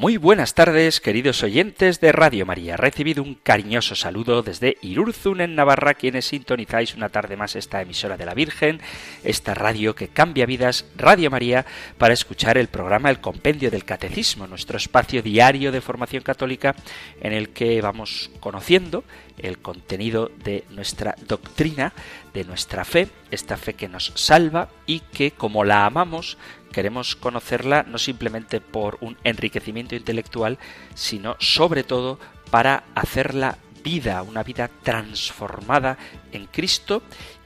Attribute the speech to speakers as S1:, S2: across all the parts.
S1: Muy buenas tardes, queridos oyentes de Radio María. Recibido un cariñoso saludo desde Irurzun, en Navarra, quienes sintonizáis una tarde más esta emisora de la Virgen, esta radio que cambia vidas, Radio María, para escuchar el programa El Compendio del Catecismo, nuestro espacio diario de formación católica en el que vamos conociendo el contenido de nuestra doctrina, de nuestra fe, esta fe que nos salva y que, como la amamos, queremos conocerla no simplemente por un enriquecimiento intelectual, sino sobre todo para hacerla vida, una vida transformada en Cristo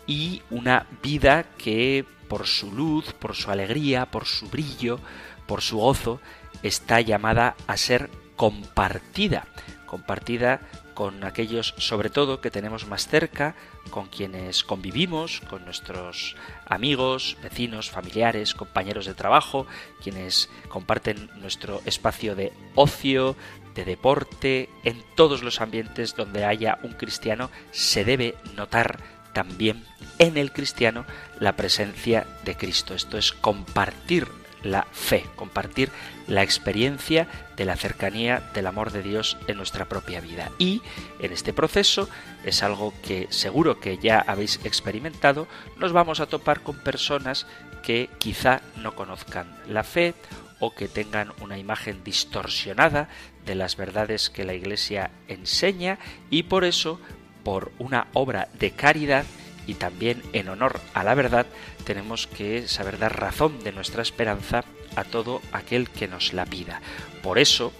S1: y una vida que por su luz, por su alegría, por su brillo, por su gozo, está llamada a ser compartida, compartida con aquellos sobre todo que tenemos más cerca, con quienes convivimos, con nuestros amigos, vecinos, familiares, compañeros de trabajo, quienes comparten nuestro espacio de ocio, de deporte, en todos los ambientes donde haya un cristiano, se debe notar también en el cristiano la presencia de Cristo. Esto es compartir la fe, compartir la experiencia de la cercanía del amor de Dios en nuestra propia vida. Y en este proceso es algo que seguro que ya habéis experimentado, nos vamos a topar con personas que quizá no conozcan la fe o que tengan una imagen distorsionada de las verdades que la Iglesia enseña y por eso, por una obra de caridad, y también en honor a la verdad tenemos que saber dar razón de nuestra esperanza a todo aquel que nos la pida. Por eso,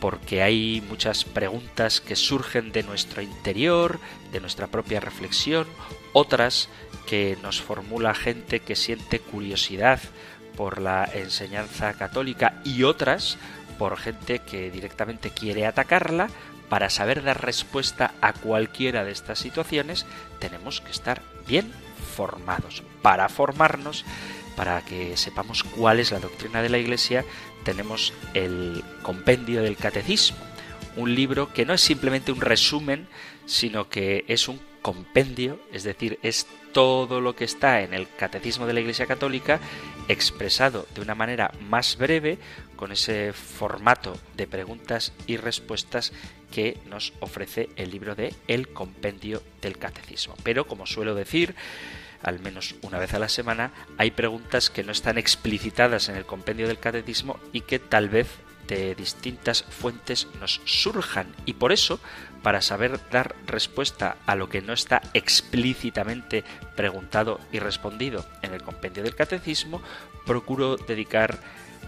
S1: porque hay muchas preguntas que surgen de nuestro interior, de nuestra propia reflexión, otras que nos formula gente que siente curiosidad por la enseñanza católica y otras por gente que directamente quiere atacarla, para saber dar respuesta a cualquiera de estas situaciones tenemos que estar bien formados. Para formarnos, para que sepamos cuál es la doctrina de la Iglesia, tenemos el compendio del catecismo, un libro que no es simplemente un resumen, sino que es un compendio, es decir, es todo lo que está en el catecismo de la Iglesia Católica expresado de una manera más breve, con ese formato de preguntas y respuestas que nos ofrece el libro de El Compendio del Catecismo. Pero, como suelo decir, al menos una vez a la semana, hay preguntas que no están explicitadas en el Compendio del Catecismo y que tal vez de distintas fuentes nos surjan. Y por eso, para saber dar respuesta a lo que no está explícitamente preguntado y respondido en el Compendio del Catecismo, procuro dedicar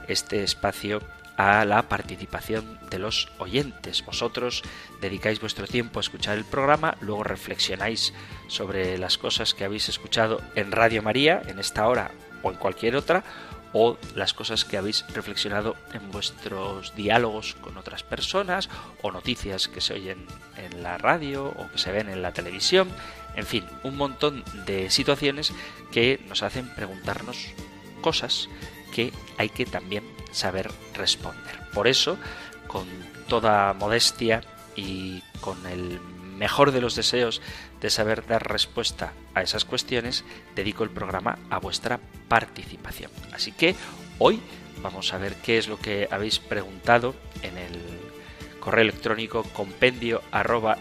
S1: este espacio a la participación de los oyentes. Vosotros dedicáis vuestro tiempo a escuchar el programa, luego reflexionáis sobre las cosas que habéis escuchado en Radio María, en esta hora o en cualquier otra, o las cosas que habéis reflexionado en vuestros diálogos con otras personas, o noticias que se oyen en la radio o que se ven en la televisión, en fin, un montón de situaciones que nos hacen preguntarnos cosas que hay que también saber responder. Por eso, con toda modestia y con el mejor de los deseos de saber dar respuesta a esas cuestiones, dedico el programa a vuestra participación. Así que hoy vamos a ver qué es lo que habéis preguntado en el correo electrónico compendio arroba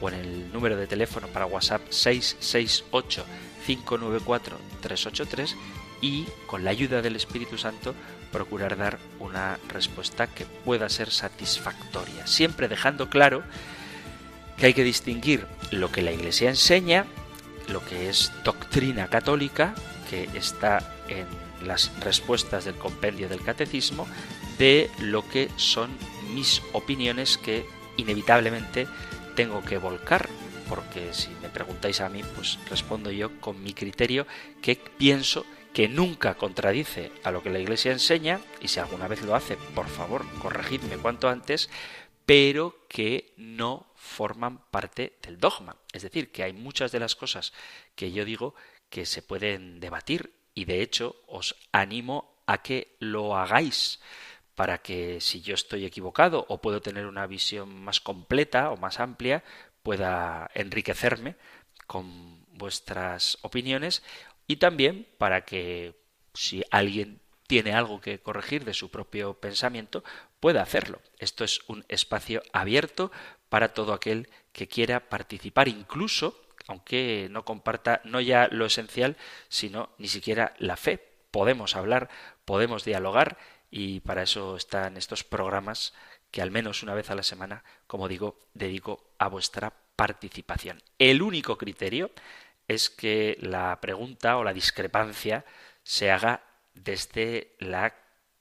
S1: o en el número de teléfono para WhatsApp 668 594 383 y con la ayuda del Espíritu Santo procurar dar una respuesta que pueda ser satisfactoria, siempre dejando claro que hay que distinguir lo que la Iglesia enseña, lo que es doctrina católica, que está en las respuestas del compendio del catecismo, de lo que son mis opiniones que inevitablemente tengo que volcar, porque si me preguntáis a mí, pues respondo yo con mi criterio que pienso que nunca contradice a lo que la Iglesia enseña, y si alguna vez lo hace, por favor, corregidme cuanto antes, pero que no forman parte del dogma. Es decir, que hay muchas de las cosas que yo digo que se pueden debatir y de hecho os animo a que lo hagáis para que si yo estoy equivocado o puedo tener una visión más completa o más amplia, pueda enriquecerme con vuestras opiniones y también para que si alguien tiene algo que corregir de su propio pensamiento, pueda hacerlo. Esto es un espacio abierto para todo aquel que quiera participar, incluso aunque no comparta no ya lo esencial, sino ni siquiera la fe. Podemos hablar, podemos dialogar y para eso están estos programas que al menos una vez a la semana, como digo, dedico a vuestra participación. El único criterio es que la pregunta o la discrepancia se haga desde la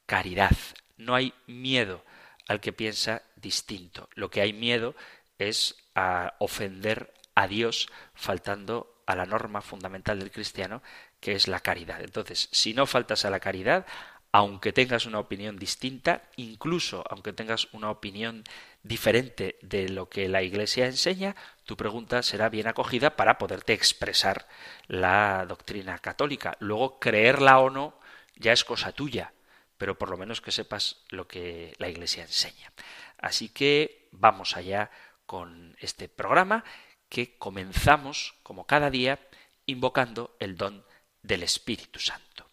S1: caridad. No hay miedo al que piensa distinto. Lo que hay miedo es a ofender a Dios faltando a la norma fundamental del cristiano, que es la caridad. Entonces, si no faltas a la caridad, aunque tengas una opinión distinta, incluso aunque tengas una opinión diferente de lo que la Iglesia enseña, tu pregunta será bien acogida para poderte expresar la doctrina católica. Luego, creerla o no ya es cosa tuya, pero por lo menos que sepas lo que la Iglesia enseña. Así que vamos allá con este programa que comenzamos, como cada día, invocando el don del Espíritu Santo.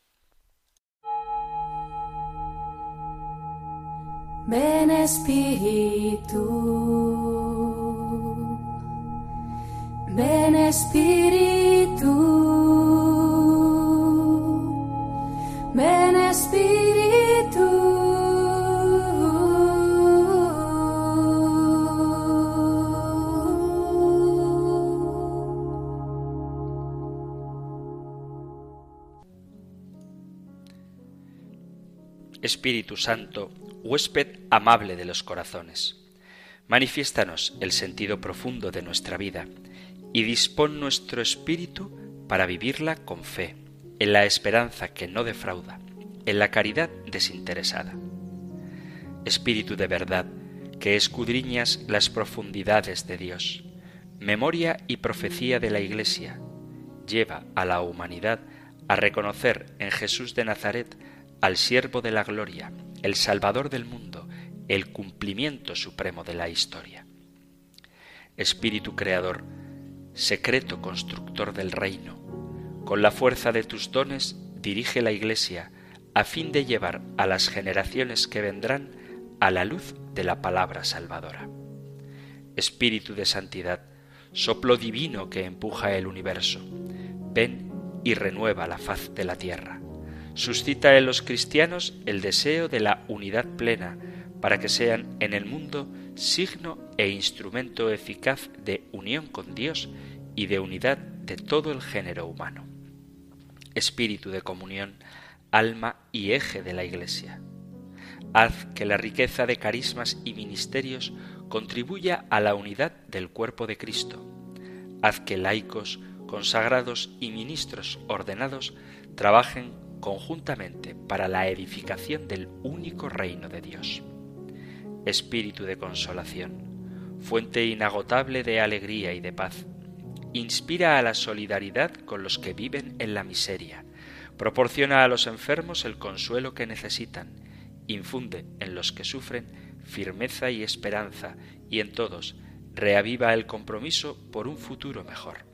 S2: Ven Espíritu, ven Espíritu, ven Espíritu.
S1: Espíritu Santo, huésped amable de los corazones. Manifiéstanos el sentido profundo de nuestra vida y dispón nuestro espíritu para vivirla con fe, en la esperanza que no defrauda, en la caridad desinteresada. Espíritu de verdad, que escudriñas las profundidades de Dios, memoria y profecía de la Iglesia, lleva a la humanidad a reconocer en Jesús de Nazaret al siervo de la gloria, el Salvador del mundo, el cumplimiento supremo de la historia. Espíritu Creador, secreto constructor del reino, con la fuerza de tus dones dirige la Iglesia a fin de llevar a las generaciones que vendrán a la luz de la palabra salvadora. Espíritu de santidad, soplo divino que empuja el universo, ven y renueva la faz de la tierra suscita en los cristianos el deseo de la unidad plena, para que sean en el mundo signo e instrumento eficaz de unión con Dios y de unidad de todo el género humano. Espíritu de comunión, alma y eje de la Iglesia. Haz que la riqueza de carismas y ministerios contribuya a la unidad del cuerpo de Cristo. Haz que laicos, consagrados y ministros ordenados trabajen conjuntamente para la edificación del único reino de Dios. Espíritu de consolación, fuente inagotable de alegría y de paz, inspira a la solidaridad con los que viven en la miseria, proporciona a los enfermos el consuelo que necesitan, infunde en los que sufren firmeza y esperanza y en todos reaviva el compromiso por un futuro mejor.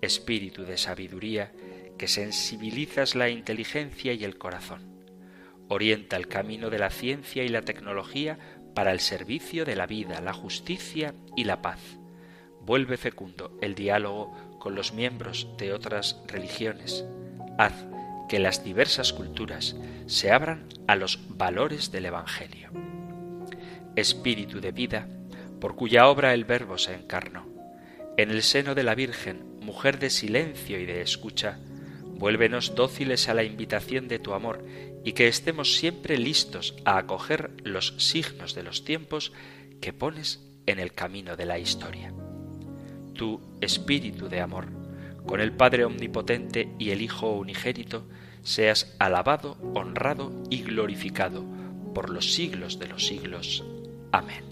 S1: Espíritu de sabiduría, que sensibilizas la inteligencia y el corazón. Orienta el camino de la ciencia y la tecnología para el servicio de la vida, la justicia y la paz. Vuelve fecundo el diálogo con los miembros de otras religiones. Haz que las diversas culturas se abran a los valores del Evangelio. Espíritu de vida, por cuya obra el Verbo se encarnó. En el seno de la Virgen, mujer de silencio y de escucha, Vuélvenos dóciles a la invitación de tu amor y que estemos siempre listos a acoger los signos de los tiempos que pones en el camino de la historia. Tu Espíritu de amor, con el Padre Omnipotente y el Hijo Unigénito, seas alabado, honrado y glorificado por los siglos de los siglos. Amén.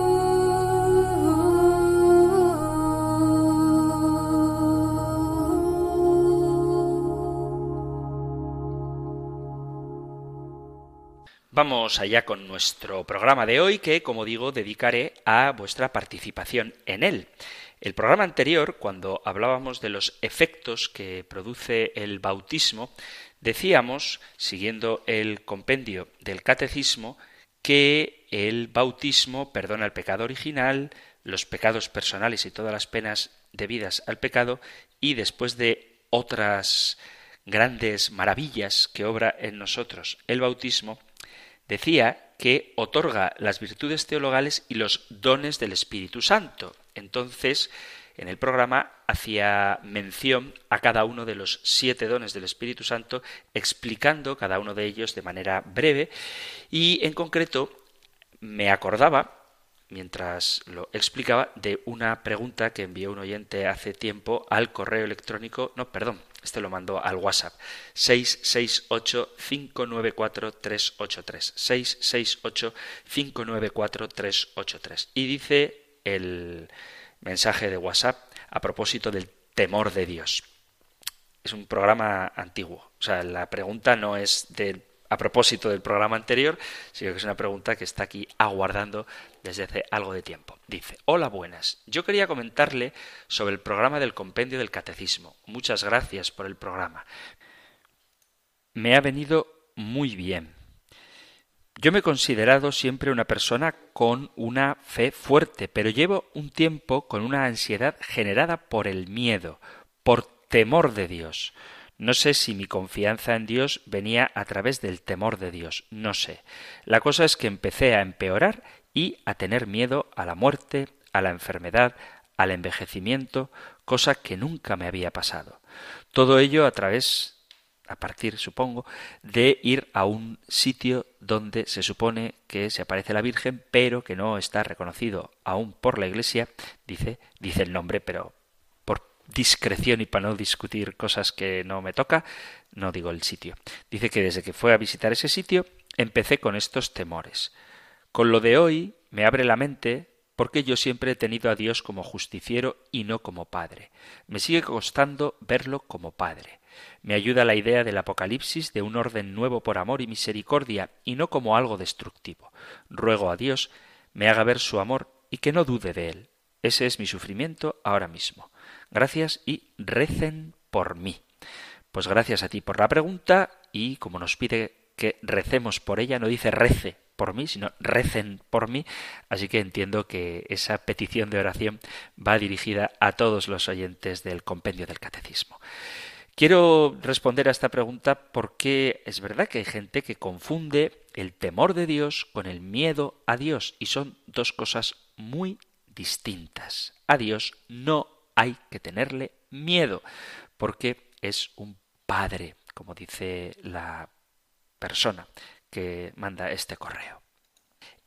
S1: Vamos allá con nuestro programa de hoy que, como digo, dedicaré a vuestra participación en él. El programa anterior, cuando hablábamos de los efectos que produce el bautismo, decíamos, siguiendo el compendio del catecismo, que el bautismo perdona el pecado original, los pecados personales y todas las penas debidas al pecado, y después de otras grandes maravillas que obra en nosotros el bautismo, decía que otorga las virtudes teologales y los dones del Espíritu Santo. Entonces, en el programa hacía mención a cada uno de los siete dones del Espíritu Santo, explicando cada uno de ellos de manera breve y, en concreto, me acordaba mientras lo explicaba, de una pregunta que envió un oyente hace tiempo al correo electrónico, no, perdón, este lo mandó al WhatsApp, 668-594-383. 668-594-383. Y dice el mensaje de WhatsApp a propósito del temor de Dios. Es un programa antiguo. O sea, la pregunta no es de a propósito del programa anterior, sino que es una pregunta que está aquí aguardando desde hace algo de tiempo. Dice, hola buenas, yo quería comentarle sobre el programa del compendio del catecismo. Muchas gracias por el programa. Me ha venido muy bien. Yo me he considerado siempre una persona con una fe fuerte, pero llevo un tiempo con una ansiedad generada por el miedo, por temor de Dios. No sé si mi confianza en Dios venía a través del temor de Dios, no sé. La cosa es que empecé a empeorar y a tener miedo a la muerte, a la enfermedad, al envejecimiento, cosa que nunca me había pasado. Todo ello a través a partir, supongo, de ir a un sitio donde se supone que se aparece la Virgen, pero que no está reconocido aún por la Iglesia, dice, dice el nombre, pero discreción y para no discutir cosas que no me toca, no digo el sitio. Dice que desde que fue a visitar ese sitio empecé con estos temores. Con lo de hoy me abre la mente porque yo siempre he tenido a Dios como justiciero y no como Padre. Me sigue costando verlo como Padre. Me ayuda la idea del Apocalipsis de un orden nuevo por amor y misericordia y no como algo destructivo. Ruego a Dios me haga ver su amor y que no dude de él. Ese es mi sufrimiento ahora mismo. Gracias y recen por mí. Pues gracias a ti por la pregunta y como nos pide que recemos por ella, no dice rece por mí, sino recen por mí, así que entiendo que esa petición de oración va dirigida a todos los oyentes del compendio del catecismo. Quiero responder a esta pregunta porque es verdad que hay gente que confunde el temor de Dios con el miedo a Dios y son dos cosas muy distintas. A Dios no hay que tenerle miedo, porque es un padre, como dice la persona que manda este correo.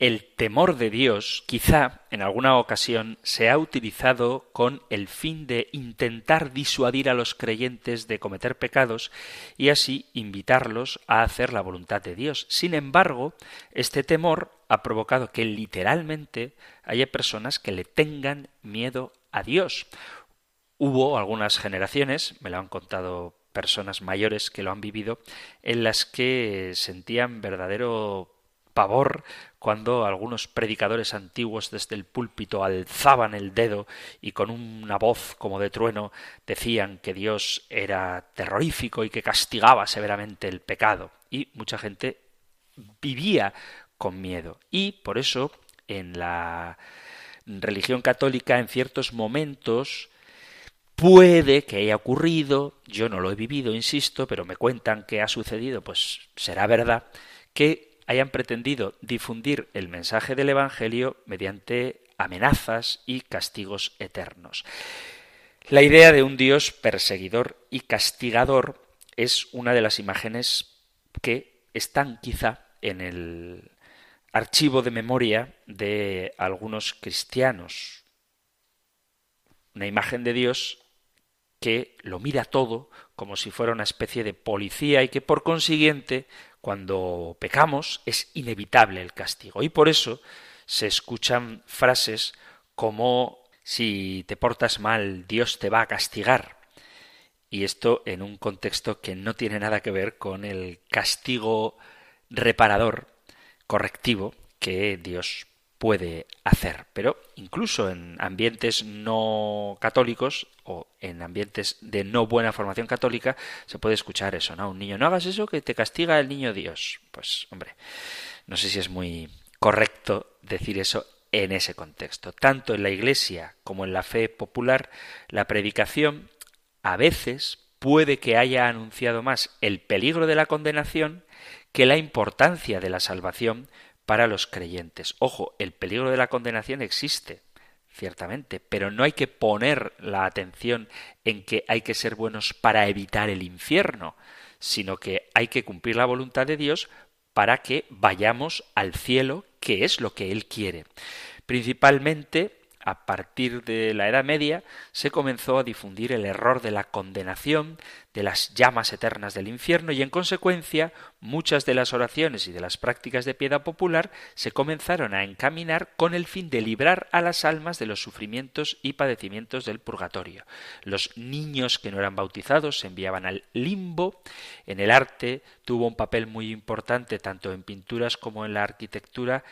S1: El temor de Dios quizá en alguna ocasión se ha utilizado con el fin de intentar disuadir a los creyentes de cometer pecados y así invitarlos a hacer la voluntad de Dios. Sin embargo, este temor ha provocado que literalmente haya personas que le tengan miedo a Dios. Hubo algunas generaciones, me lo han contado personas mayores que lo han vivido, en las que sentían verdadero pavor cuando algunos predicadores antiguos desde el púlpito alzaban el dedo y con una voz como de trueno decían que Dios era terrorífico y que castigaba severamente el pecado. Y mucha gente vivía con miedo. Y por eso en la religión católica en ciertos momentos puede que haya ocurrido, yo no lo he vivido, insisto, pero me cuentan que ha sucedido, pues será verdad, que hayan pretendido difundir el mensaje del Evangelio mediante amenazas y castigos eternos. La idea de un Dios perseguidor y castigador es una de las imágenes que están quizá en el archivo de memoria de algunos cristianos. una imagen de Dios que lo mira todo como si fuera una especie de policía y que por consiguiente cuando pecamos es inevitable el castigo. Y por eso se escuchan frases como si te portas mal, Dios te va a castigar. Y esto en un contexto que no tiene nada que ver con el castigo reparador, correctivo, que Dios puede hacer. Pero incluso en ambientes no católicos o en ambientes de no buena formación católica se puede escuchar eso, ¿no? Un niño, no hagas eso que te castiga el niño Dios. Pues hombre, no sé si es muy correcto decir eso en ese contexto. Tanto en la Iglesia como en la fe popular, la predicación a veces puede que haya anunciado más el peligro de la condenación que la importancia de la salvación para los creyentes. Ojo, el peligro de la condenación existe, ciertamente, pero no hay que poner la atención en que hay que ser buenos para evitar el infierno, sino que hay que cumplir la voluntad de Dios para que vayamos al cielo, que es lo que Él quiere. Principalmente a partir de la Edad Media se comenzó a difundir el error de la condenación, de las llamas eternas del infierno y en consecuencia muchas de las oraciones y de las prácticas de piedad popular se comenzaron a encaminar con el fin de librar a las almas de los sufrimientos y padecimientos del purgatorio. Los niños que no eran bautizados se enviaban al limbo. En el arte tuvo un papel muy importante tanto en pinturas como en la arquitectura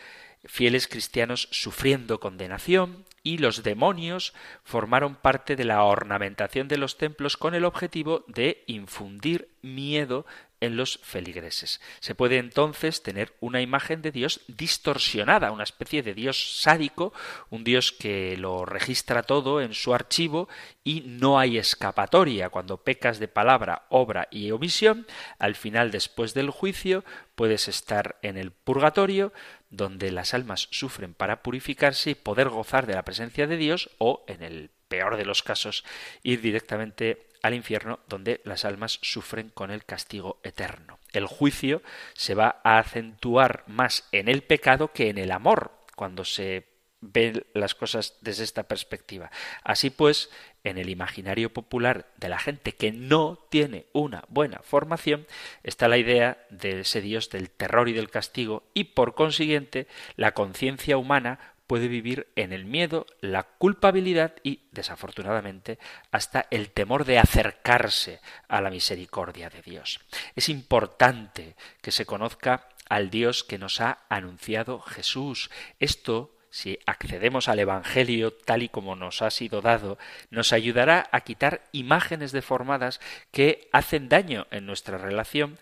S1: fieles cristianos sufriendo condenación y los demonios formaron parte de la ornamentación de los templos con el objetivo de infundir miedo en los feligreses. Se puede entonces tener una imagen de Dios distorsionada, una especie de Dios sádico, un Dios que lo registra todo en su archivo y no hay escapatoria. Cuando pecas de palabra, obra y omisión, al final, después del juicio, puedes estar en el purgatorio, donde las almas sufren para purificarse y poder gozar de la presencia de Dios, o, en el peor de los casos, ir directamente al infierno, donde las almas sufren con el castigo eterno. El juicio se va a acentuar más en el pecado que en el amor, cuando se ven las cosas desde esta perspectiva. Así pues, en el imaginario popular de la gente que no tiene una buena formación está la idea de ese Dios del terror y del castigo y por consiguiente la conciencia humana puede vivir en el miedo, la culpabilidad y, desafortunadamente, hasta el temor de acercarse a la misericordia de Dios. Es importante que se conozca al Dios que nos ha anunciado Jesús. Esto si accedemos al Evangelio tal y como nos ha sido dado, nos ayudará a quitar imágenes deformadas que hacen daño en nuestra relación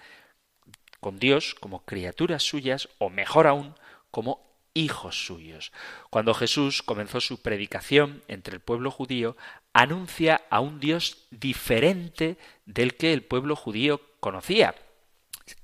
S1: con Dios como criaturas suyas o mejor aún como hijos suyos. Cuando Jesús comenzó su predicación entre el pueblo judío, anuncia a un Dios diferente del que el pueblo judío conocía.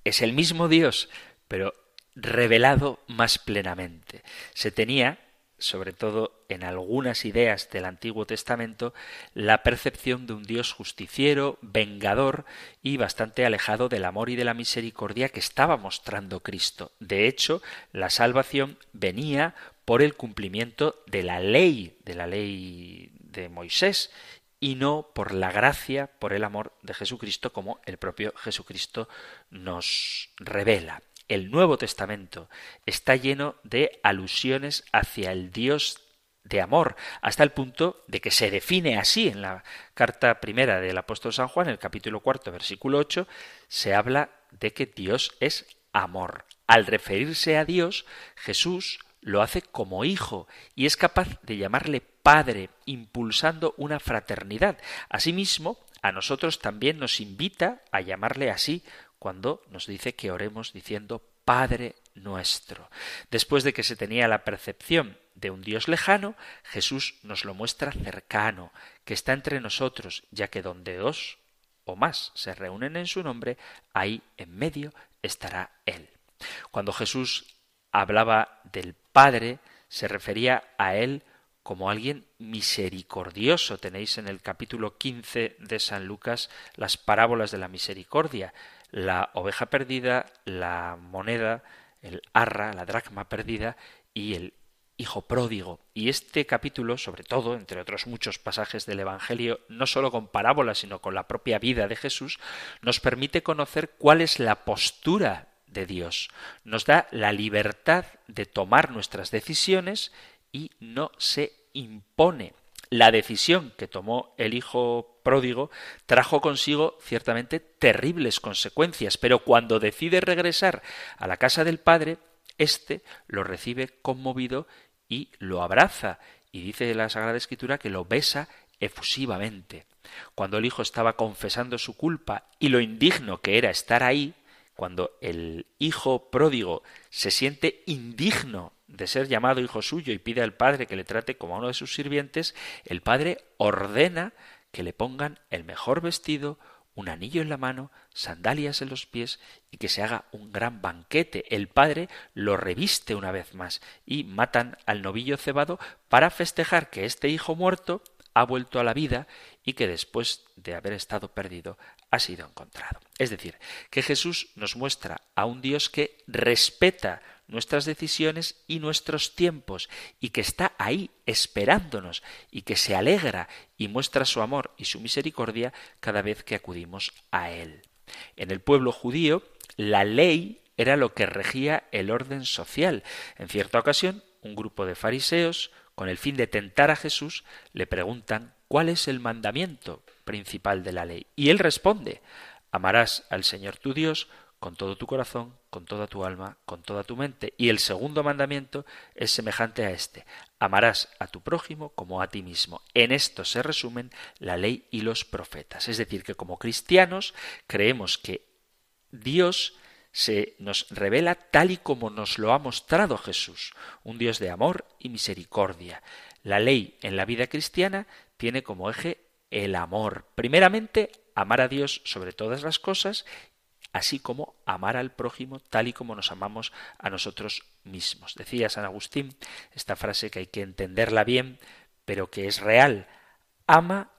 S1: Es el mismo Dios, pero revelado más plenamente. Se tenía, sobre todo en algunas ideas del Antiguo Testamento, la percepción de un Dios justiciero, vengador y bastante alejado del amor y de la misericordia que estaba mostrando Cristo. De hecho, la salvación venía por el cumplimiento de la ley, de la ley de Moisés, y no por la gracia, por el amor de Jesucristo, como el propio Jesucristo nos revela el Nuevo Testamento está lleno de alusiones hacia el Dios de amor, hasta el punto de que se define así en la carta primera del apóstol San Juan, el capítulo cuarto, versículo ocho, se habla de que Dios es amor. Al referirse a Dios, Jesús lo hace como hijo y es capaz de llamarle padre, impulsando una fraternidad. Asimismo, a nosotros también nos invita a llamarle así cuando nos dice que oremos diciendo Padre nuestro. Después de que se tenía la percepción de un Dios lejano, Jesús nos lo muestra cercano, que está entre nosotros, ya que donde dos o más se reúnen en su nombre, ahí en medio estará Él. Cuando Jesús hablaba del Padre, se refería a Él como alguien misericordioso. Tenéis en el capítulo 15 de San Lucas las parábolas de la misericordia la oveja perdida, la moneda, el arra, la dracma perdida y el hijo pródigo. Y este capítulo, sobre todo, entre otros muchos pasajes del Evangelio, no solo con parábolas, sino con la propia vida de Jesús, nos permite conocer cuál es la postura de Dios. Nos da la libertad de tomar nuestras decisiones y no se impone. La decisión que tomó el hijo pródigo trajo consigo ciertamente terribles consecuencias, pero cuando decide regresar a la casa del padre, éste lo recibe conmovido y lo abraza, y dice la Sagrada Escritura que lo besa efusivamente. Cuando el hijo estaba confesando su culpa y lo indigno que era estar ahí, cuando el hijo pródigo se siente indigno de ser llamado hijo suyo y pide al padre que le trate como a uno de sus sirvientes, el padre ordena que le pongan el mejor vestido, un anillo en la mano, sandalias en los pies y que se haga un gran banquete. El padre lo reviste una vez más y matan al novillo cebado para festejar que este hijo muerto ha vuelto a la vida y que después de haber estado perdido ha sido encontrado. Es decir, que Jesús nos muestra a un Dios que respeta nuestras decisiones y nuestros tiempos, y que está ahí esperándonos, y que se alegra y muestra su amor y su misericordia cada vez que acudimos a Él. En el pueblo judío, la ley era lo que regía el orden social. En cierta ocasión, un grupo de fariseos, con el fin de tentar a Jesús, le preguntan cuál es el mandamiento principal de la ley. Y él responde, amarás al Señor tu Dios con todo tu corazón, con toda tu alma, con toda tu mente. Y el segundo mandamiento es semejante a este. Amarás a tu prójimo como a ti mismo. En esto se resumen la ley y los profetas. Es decir, que como cristianos creemos que Dios se nos revela tal y como nos lo ha mostrado Jesús, un Dios de amor y misericordia. La ley en la vida cristiana tiene como eje el amor. Primeramente, amar a Dios sobre todas las cosas así como amar al prójimo tal y como nos amamos a nosotros mismos. Decía San Agustín esta frase que hay que entenderla bien, pero que es real. Ama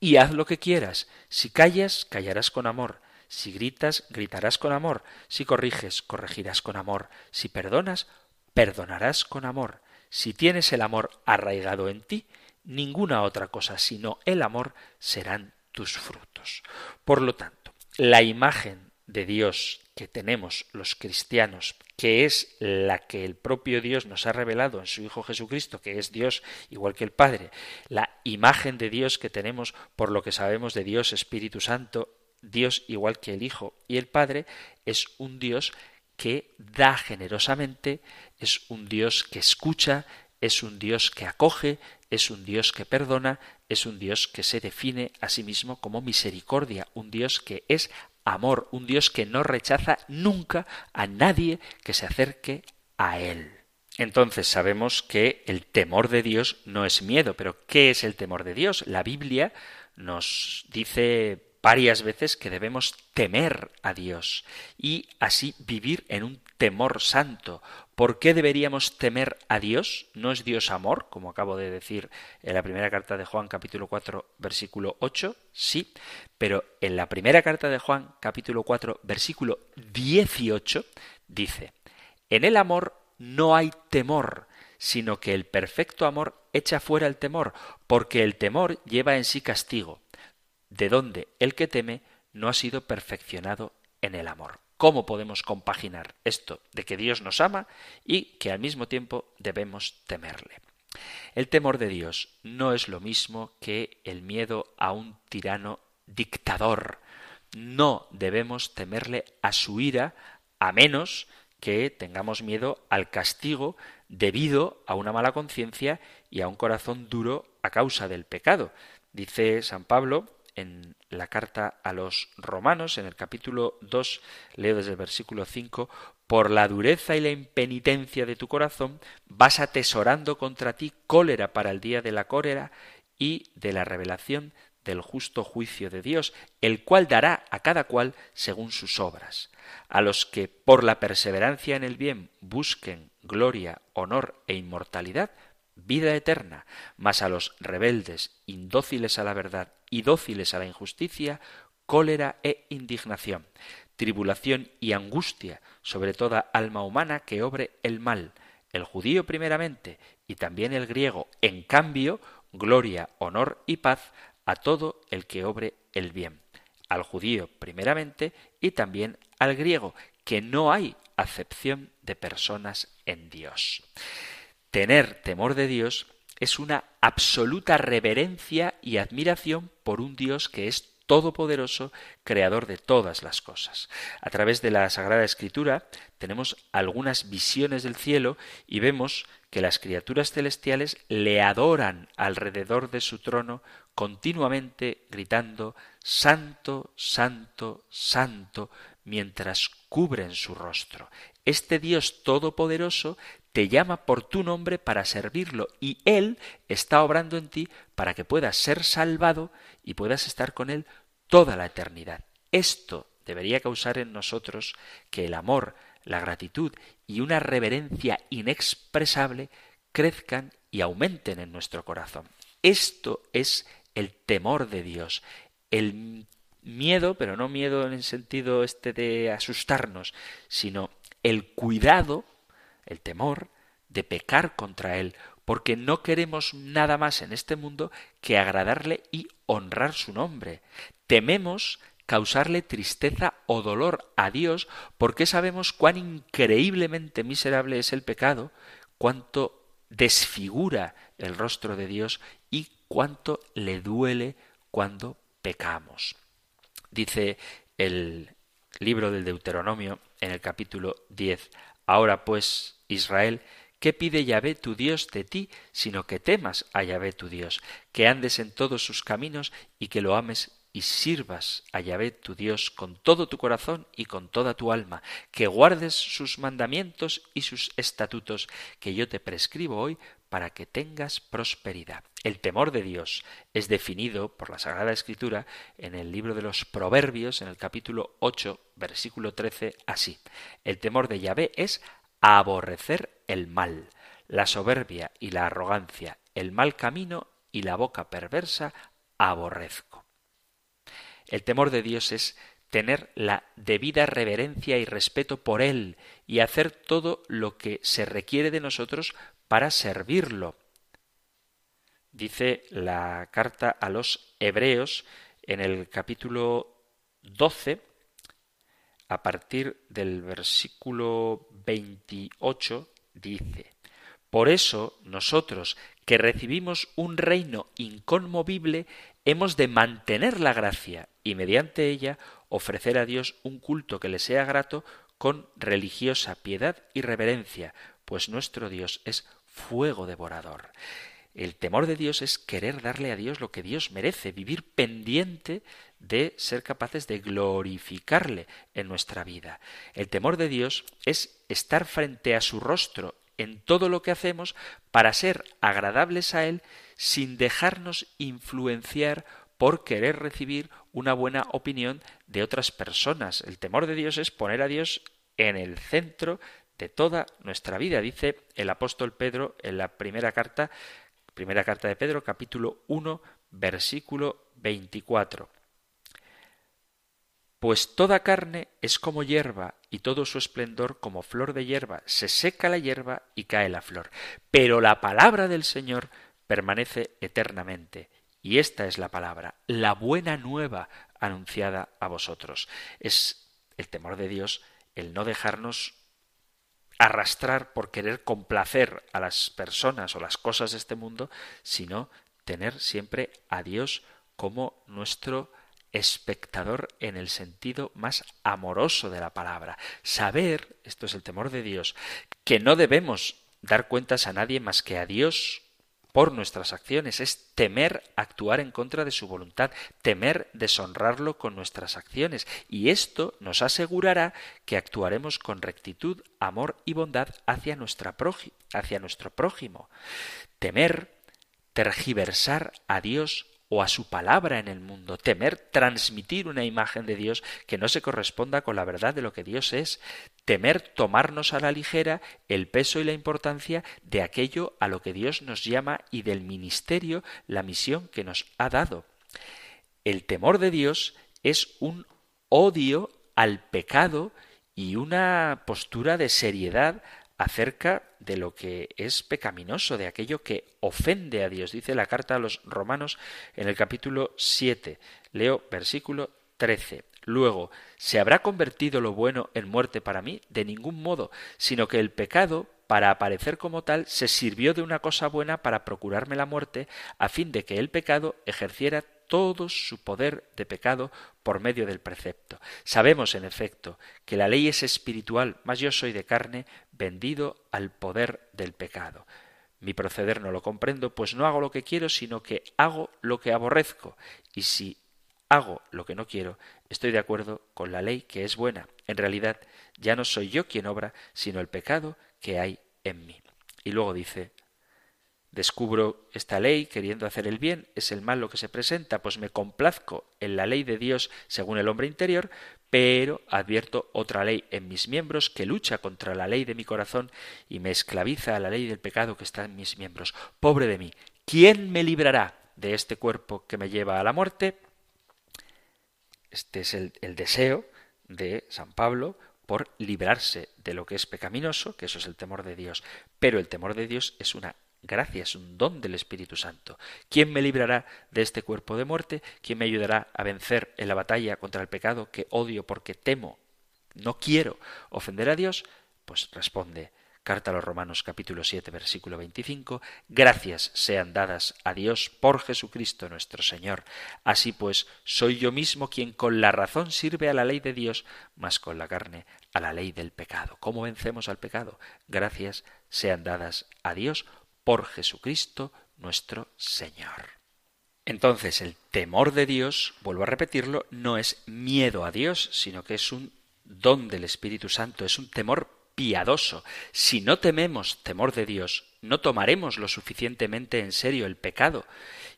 S1: y haz lo que quieras. Si callas, callarás con amor. Si gritas, gritarás con amor. Si corriges, corregirás con amor. Si perdonas, perdonarás con amor. Si tienes el amor arraigado en ti, ninguna otra cosa sino el amor serán tus frutos. Por lo tanto, la imagen de Dios que tenemos los cristianos, que es la que el propio Dios nos ha revelado en su Hijo Jesucristo, que es Dios igual que el Padre, la imagen de Dios que tenemos por lo que sabemos de Dios Espíritu Santo, Dios igual que el Hijo y el Padre, es un Dios que da generosamente, es un Dios que escucha, es un Dios que acoge, es un Dios que perdona, es un Dios que se define a sí mismo como misericordia, un Dios que es amor, un Dios que no rechaza nunca a nadie que se acerque a Él. Entonces sabemos que el temor de Dios no es miedo, pero ¿qué es el temor de Dios? La Biblia nos dice varias veces que debemos temer a Dios y así vivir en un temor santo. ¿Por qué deberíamos temer a Dios? ¿No es Dios amor, como acabo de decir en la primera carta de Juan capítulo 4 versículo 8? Sí, pero en la primera carta de Juan capítulo 4 versículo 18 dice, en el amor no hay temor, sino que el perfecto amor echa fuera el temor, porque el temor lleva en sí castigo de donde el que teme no ha sido perfeccionado en el amor. ¿Cómo podemos compaginar esto de que Dios nos ama y que al mismo tiempo debemos temerle? El temor de Dios no es lo mismo que el miedo a un tirano dictador. No debemos temerle a su ira a menos que tengamos miedo al castigo debido a una mala conciencia y a un corazón duro a causa del pecado. Dice San Pablo en la carta a los romanos, en el capítulo 2, leo desde el versículo 5, por la dureza y la impenitencia de tu corazón, vas atesorando contra ti cólera para el día de la cólera y de la revelación del justo juicio de Dios, el cual dará a cada cual según sus obras. A los que por la perseverancia en el bien busquen gloria, honor e inmortalidad, vida eterna, mas a los rebeldes, indóciles a la verdad y dóciles a la injusticia, cólera e indignación, tribulación y angustia sobre toda alma humana que obre el mal, el judío primeramente y también el griego, en cambio, gloria, honor y paz a todo el que obre el bien. Al judío primeramente y también al griego, que no hay acepción de personas en Dios. Tener temor de Dios es una absoluta reverencia y admiración por un Dios que es todopoderoso, creador de todas las cosas. A través de la Sagrada Escritura tenemos algunas visiones del cielo y vemos que las criaturas celestiales le adoran alrededor de su trono continuamente gritando Santo, Santo, Santo, mientras cubren su rostro. Este Dios todopoderoso te llama por tu nombre para servirlo y Él está obrando en ti para que puedas ser salvado y puedas estar con Él toda la eternidad. Esto debería causar en nosotros que el amor, la gratitud y una reverencia inexpresable crezcan y aumenten en nuestro corazón. Esto es el temor de Dios, el miedo, pero no miedo en el sentido este de asustarnos, sino el cuidado, el temor de pecar contra Él, porque no queremos nada más en este mundo que agradarle y honrar su nombre. Tememos causarle tristeza o dolor a Dios porque sabemos cuán increíblemente miserable es el pecado, cuánto desfigura el rostro de Dios cuánto le duele cuando pecamos. Dice el libro del Deuteronomio en el capítulo 10. Ahora pues, Israel, ¿qué pide Yahvé tu Dios de ti, sino que temas a Yahvé tu Dios, que andes en todos sus caminos y que lo ames y sirvas a Yahvé tu Dios con todo tu corazón y con toda tu alma, que guardes sus mandamientos y sus estatutos que yo te prescribo hoy para que tengas prosperidad. El temor de Dios es definido por la Sagrada Escritura en el libro de los Proverbios, en el capítulo 8, versículo 13, así. El temor de Yahvé es aborrecer el mal, la soberbia y la arrogancia, el mal camino y la boca perversa aborrezco. El temor de Dios es tener la debida reverencia y respeto por Él y hacer todo lo que se requiere de nosotros para servirlo. Dice la carta a los Hebreos en el capítulo 12, a partir del versículo 28, dice, Por eso nosotros, que recibimos un reino inconmovible, hemos de mantener la gracia y mediante ella ofrecer a Dios un culto que le sea grato con religiosa piedad y reverencia, pues nuestro Dios es fuego devorador. El temor de Dios es querer darle a Dios lo que Dios merece, vivir pendiente de ser capaces de glorificarle en nuestra vida. El temor de Dios es estar frente a su rostro en todo lo que hacemos para ser agradables a Él sin dejarnos influenciar por querer recibir una buena opinión de otras personas. El temor de Dios es poner a Dios en el centro de toda nuestra vida, dice el apóstol Pedro en la primera carta, primera carta de Pedro, capítulo 1, versículo 24. Pues toda carne es como hierba, y todo su esplendor como flor de hierba. Se seca la hierba y cae la flor. Pero la palabra del Señor permanece eternamente. Y esta es la palabra, la buena nueva anunciada a vosotros. Es el temor de Dios el no dejarnos arrastrar por querer complacer a las personas o las cosas de este mundo, sino tener siempre a Dios como nuestro espectador en el sentido más amoroso de la palabra. Saber, esto es el temor de Dios, que no debemos dar cuentas a nadie más que a Dios por nuestras acciones, es temer actuar en contra de su voluntad, temer deshonrarlo con nuestras acciones, y esto nos asegurará que actuaremos con rectitud, amor y bondad hacia, nuestra hacia nuestro prójimo. Temer tergiversar a Dios o a su palabra en el mundo, temer transmitir una imagen de Dios que no se corresponda con la verdad de lo que Dios es, temer tomarnos a la ligera el peso y la importancia de aquello a lo que Dios nos llama y del ministerio, la misión que nos ha dado. El temor de Dios es un odio al pecado y una postura de seriedad acerca de lo que es pecaminoso, de aquello que ofende a Dios. Dice la carta a los romanos en el capítulo 7. Leo versículo 13. Luego, ¿se habrá convertido lo bueno en muerte para mí? De ningún modo, sino que el pecado, para aparecer como tal, se sirvió de una cosa buena para procurarme la muerte, a fin de que el pecado ejerciera todo su poder de pecado por medio del precepto. Sabemos, en efecto, que la ley es espiritual, mas yo soy de carne, vendido al poder del pecado. Mi proceder no lo comprendo, pues no hago lo que quiero, sino que hago lo que aborrezco. Y si hago lo que no quiero, estoy de acuerdo con la ley que es buena. En realidad, ya no soy yo quien obra, sino el pecado que hay en mí. Y luego dice Descubro esta ley queriendo hacer el bien, es el mal lo que se presenta, pues me complazco en la ley de Dios según el hombre interior, pero advierto otra ley en mis miembros que lucha contra la ley de mi corazón y me esclaviza a la ley del pecado que está en mis miembros. Pobre de mí, ¿quién me librará de este cuerpo que me lleva a la muerte? Este es el, el deseo de San Pablo por librarse de lo que es pecaminoso, que eso es el temor de Dios. Pero el temor de Dios es una Gracias, un don del Espíritu Santo. ¿Quién me librará de este cuerpo de muerte? ¿Quién me ayudará a vencer en la batalla contra el pecado que odio porque temo, no quiero ofender a Dios? Pues responde, Carta a los Romanos capítulo 7 versículo 25, Gracias sean dadas a Dios por Jesucristo nuestro Señor. Así pues, soy yo mismo quien con la razón sirve a la ley de Dios, mas con la carne a la ley del pecado. ¿Cómo vencemos al pecado? Gracias sean dadas a Dios por Jesucristo nuestro Señor. Entonces el temor de Dios, vuelvo a repetirlo, no es miedo a Dios, sino que es un don del Espíritu Santo, es un temor piadoso. Si no tememos temor de Dios, no tomaremos lo suficientemente en serio el pecado,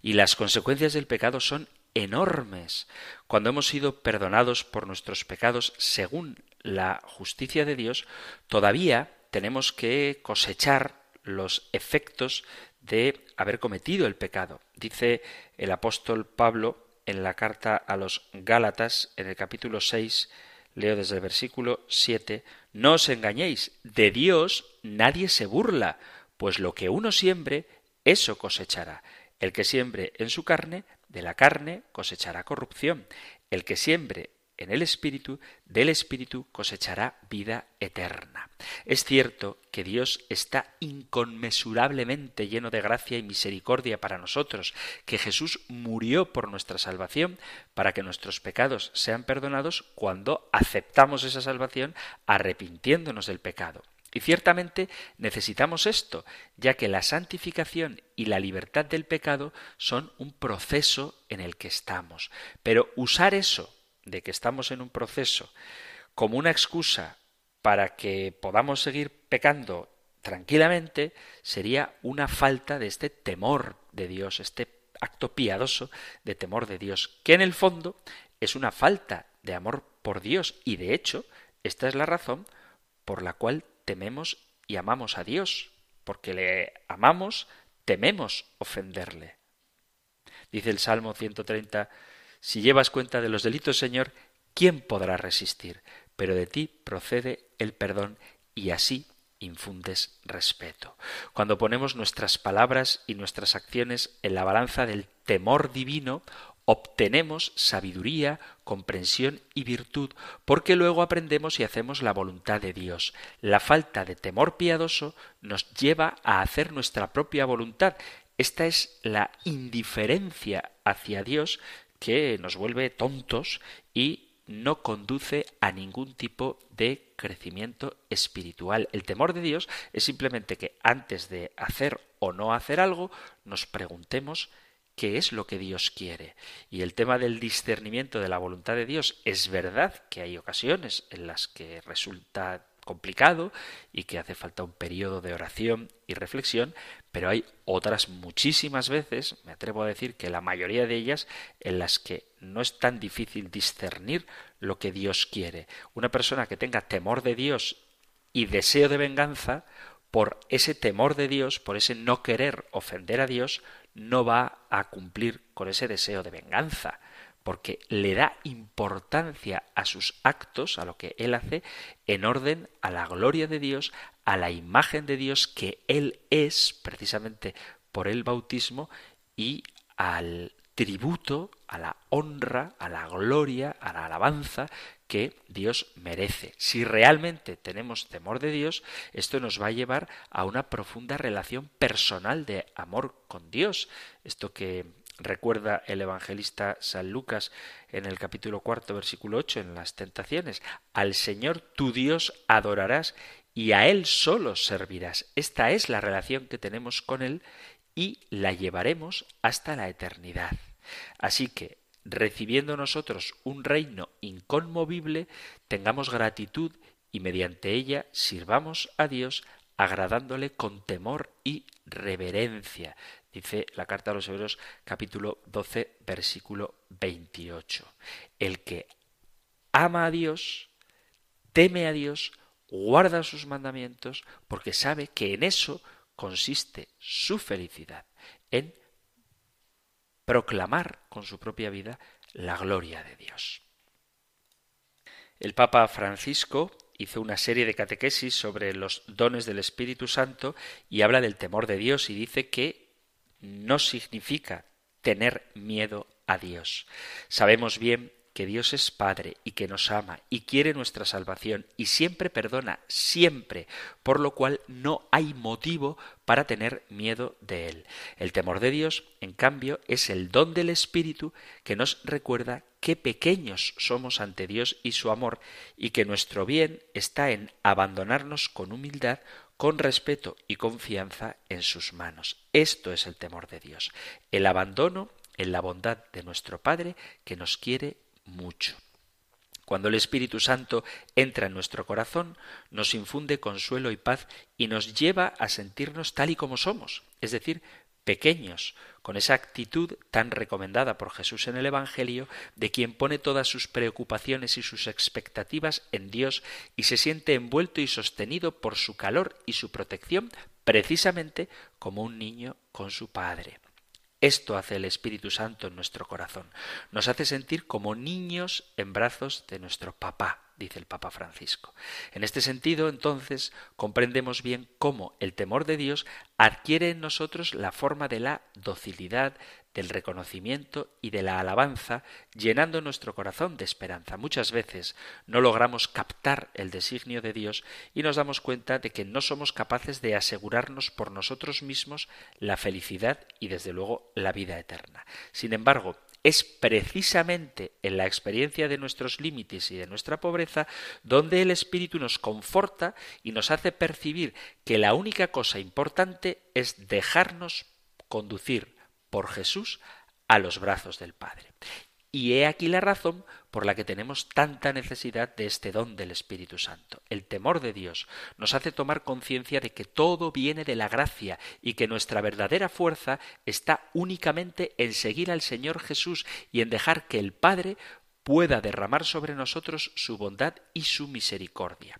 S1: y las consecuencias del pecado son enormes. Cuando hemos sido perdonados por nuestros pecados según la justicia de Dios, todavía tenemos que cosechar los efectos de haber cometido el pecado. Dice el apóstol Pablo en la carta a los Gálatas, en el capítulo 6, leo desde el versículo 7, No os engañéis, de Dios nadie se burla, pues lo que uno siembre, eso cosechará. El que siembre en su carne, de la carne cosechará corrupción. El que siembre en el Espíritu, del Espíritu cosechará vida eterna. Es cierto que Dios está inconmensurablemente lleno de gracia y misericordia para nosotros, que Jesús murió por nuestra salvación, para que nuestros pecados sean perdonados cuando aceptamos esa salvación arrepintiéndonos del pecado. Y ciertamente necesitamos esto, ya que la santificación y la libertad del pecado son un proceso en el que estamos. Pero usar eso de que estamos en un proceso como una excusa para que podamos seguir pecando tranquilamente, sería una falta de este temor de Dios, este acto piadoso de temor de Dios, que en el fondo es una falta de amor por Dios y de hecho esta es la razón por la cual tememos y amamos a Dios, porque le amamos, tememos ofenderle. Dice el Salmo 130 si llevas cuenta de los delitos, Señor, ¿quién podrá resistir? Pero de ti procede el perdón y así infundes respeto. Cuando ponemos nuestras palabras y nuestras acciones en la balanza del temor divino, obtenemos sabiduría, comprensión y virtud, porque luego aprendemos y hacemos la voluntad de Dios. La falta de temor piadoso nos lleva a hacer nuestra propia voluntad. Esta es la indiferencia hacia Dios que nos vuelve tontos y no conduce a ningún tipo de crecimiento espiritual. El temor de Dios es simplemente que antes de hacer o no hacer algo, nos preguntemos qué es lo que Dios quiere. Y el tema del discernimiento de la voluntad de Dios es verdad que hay ocasiones en las que resulta complicado y que hace falta un periodo de oración y reflexión, pero hay otras muchísimas veces, me atrevo a decir que la mayoría de ellas, en las que no es tan difícil discernir lo que Dios quiere. Una persona que tenga temor de Dios y deseo de venganza, por ese temor de Dios, por ese no querer ofender a Dios, no va a cumplir con ese deseo de venganza, porque le da importancia a sus actos, a lo que él hace, en orden a la gloria de Dios, a la imagen de Dios que él es, precisamente por el bautismo, y al tributo, a la honra, a la gloria, a la alabanza que Dios merece. Si realmente tenemos temor de Dios, esto nos va a llevar a una profunda relación personal de amor con Dios. Esto que recuerda el evangelista San Lucas en el capítulo cuarto, versículo ocho, en las tentaciones. Al Señor tu Dios adorarás y a Él solo servirás. Esta es la relación que tenemos con Él y la llevaremos hasta la eternidad. Así que recibiendo nosotros un reino inconmovible, tengamos gratitud y mediante ella sirvamos a Dios agradándole con temor y reverencia. Dice la carta a los Hebreos capítulo 12 versículo 28. El que ama a Dios, teme a Dios, guarda sus mandamientos, porque sabe que en eso consiste su felicidad, en proclamar con su propia vida la gloria de Dios. El Papa Francisco hizo una serie de catequesis sobre los dones del Espíritu Santo y habla del temor de Dios y dice que no significa tener miedo a Dios. Sabemos bien que Dios es Padre y que nos ama y quiere nuestra salvación y siempre perdona, siempre, por lo cual no hay motivo para tener miedo de Él. El temor de Dios, en cambio, es el don del Espíritu que nos recuerda qué pequeños somos ante Dios y su amor y que nuestro bien está en abandonarnos con humildad, con respeto y confianza en sus manos. Esto es el temor de Dios, el abandono en la bondad de nuestro Padre que nos quiere mucho. Cuando el Espíritu Santo entra en nuestro corazón, nos infunde consuelo y paz y nos lleva a sentirnos tal y como somos, es decir, pequeños, con esa actitud tan recomendada por Jesús en el Evangelio de quien pone todas sus preocupaciones y sus expectativas en Dios y se siente envuelto y sostenido por su calor y su protección precisamente como un niño con su Padre. Esto hace el Espíritu Santo en nuestro corazón. Nos hace sentir como niños en brazos de nuestro papá, dice el Papa Francisco. En este sentido, entonces, comprendemos bien cómo el temor de Dios adquiere en nosotros la forma de la docilidad, del reconocimiento y de la alabanza, llenando nuestro corazón de esperanza. Muchas veces no logramos captar el designio de Dios y nos damos cuenta de que no somos capaces de asegurarnos por nosotros mismos la felicidad y desde luego la vida eterna. Sin embargo, es precisamente en la experiencia de nuestros límites y de nuestra pobreza donde el Espíritu nos conforta y nos hace percibir que la única cosa importante es dejarnos conducir por Jesús a los brazos del Padre. Y he aquí la razón por la que tenemos tanta necesidad de este don del Espíritu Santo. El temor de Dios nos hace tomar conciencia de que todo viene de la gracia y que nuestra verdadera fuerza está únicamente en seguir al Señor Jesús y en dejar que el Padre pueda derramar sobre nosotros su bondad y su misericordia.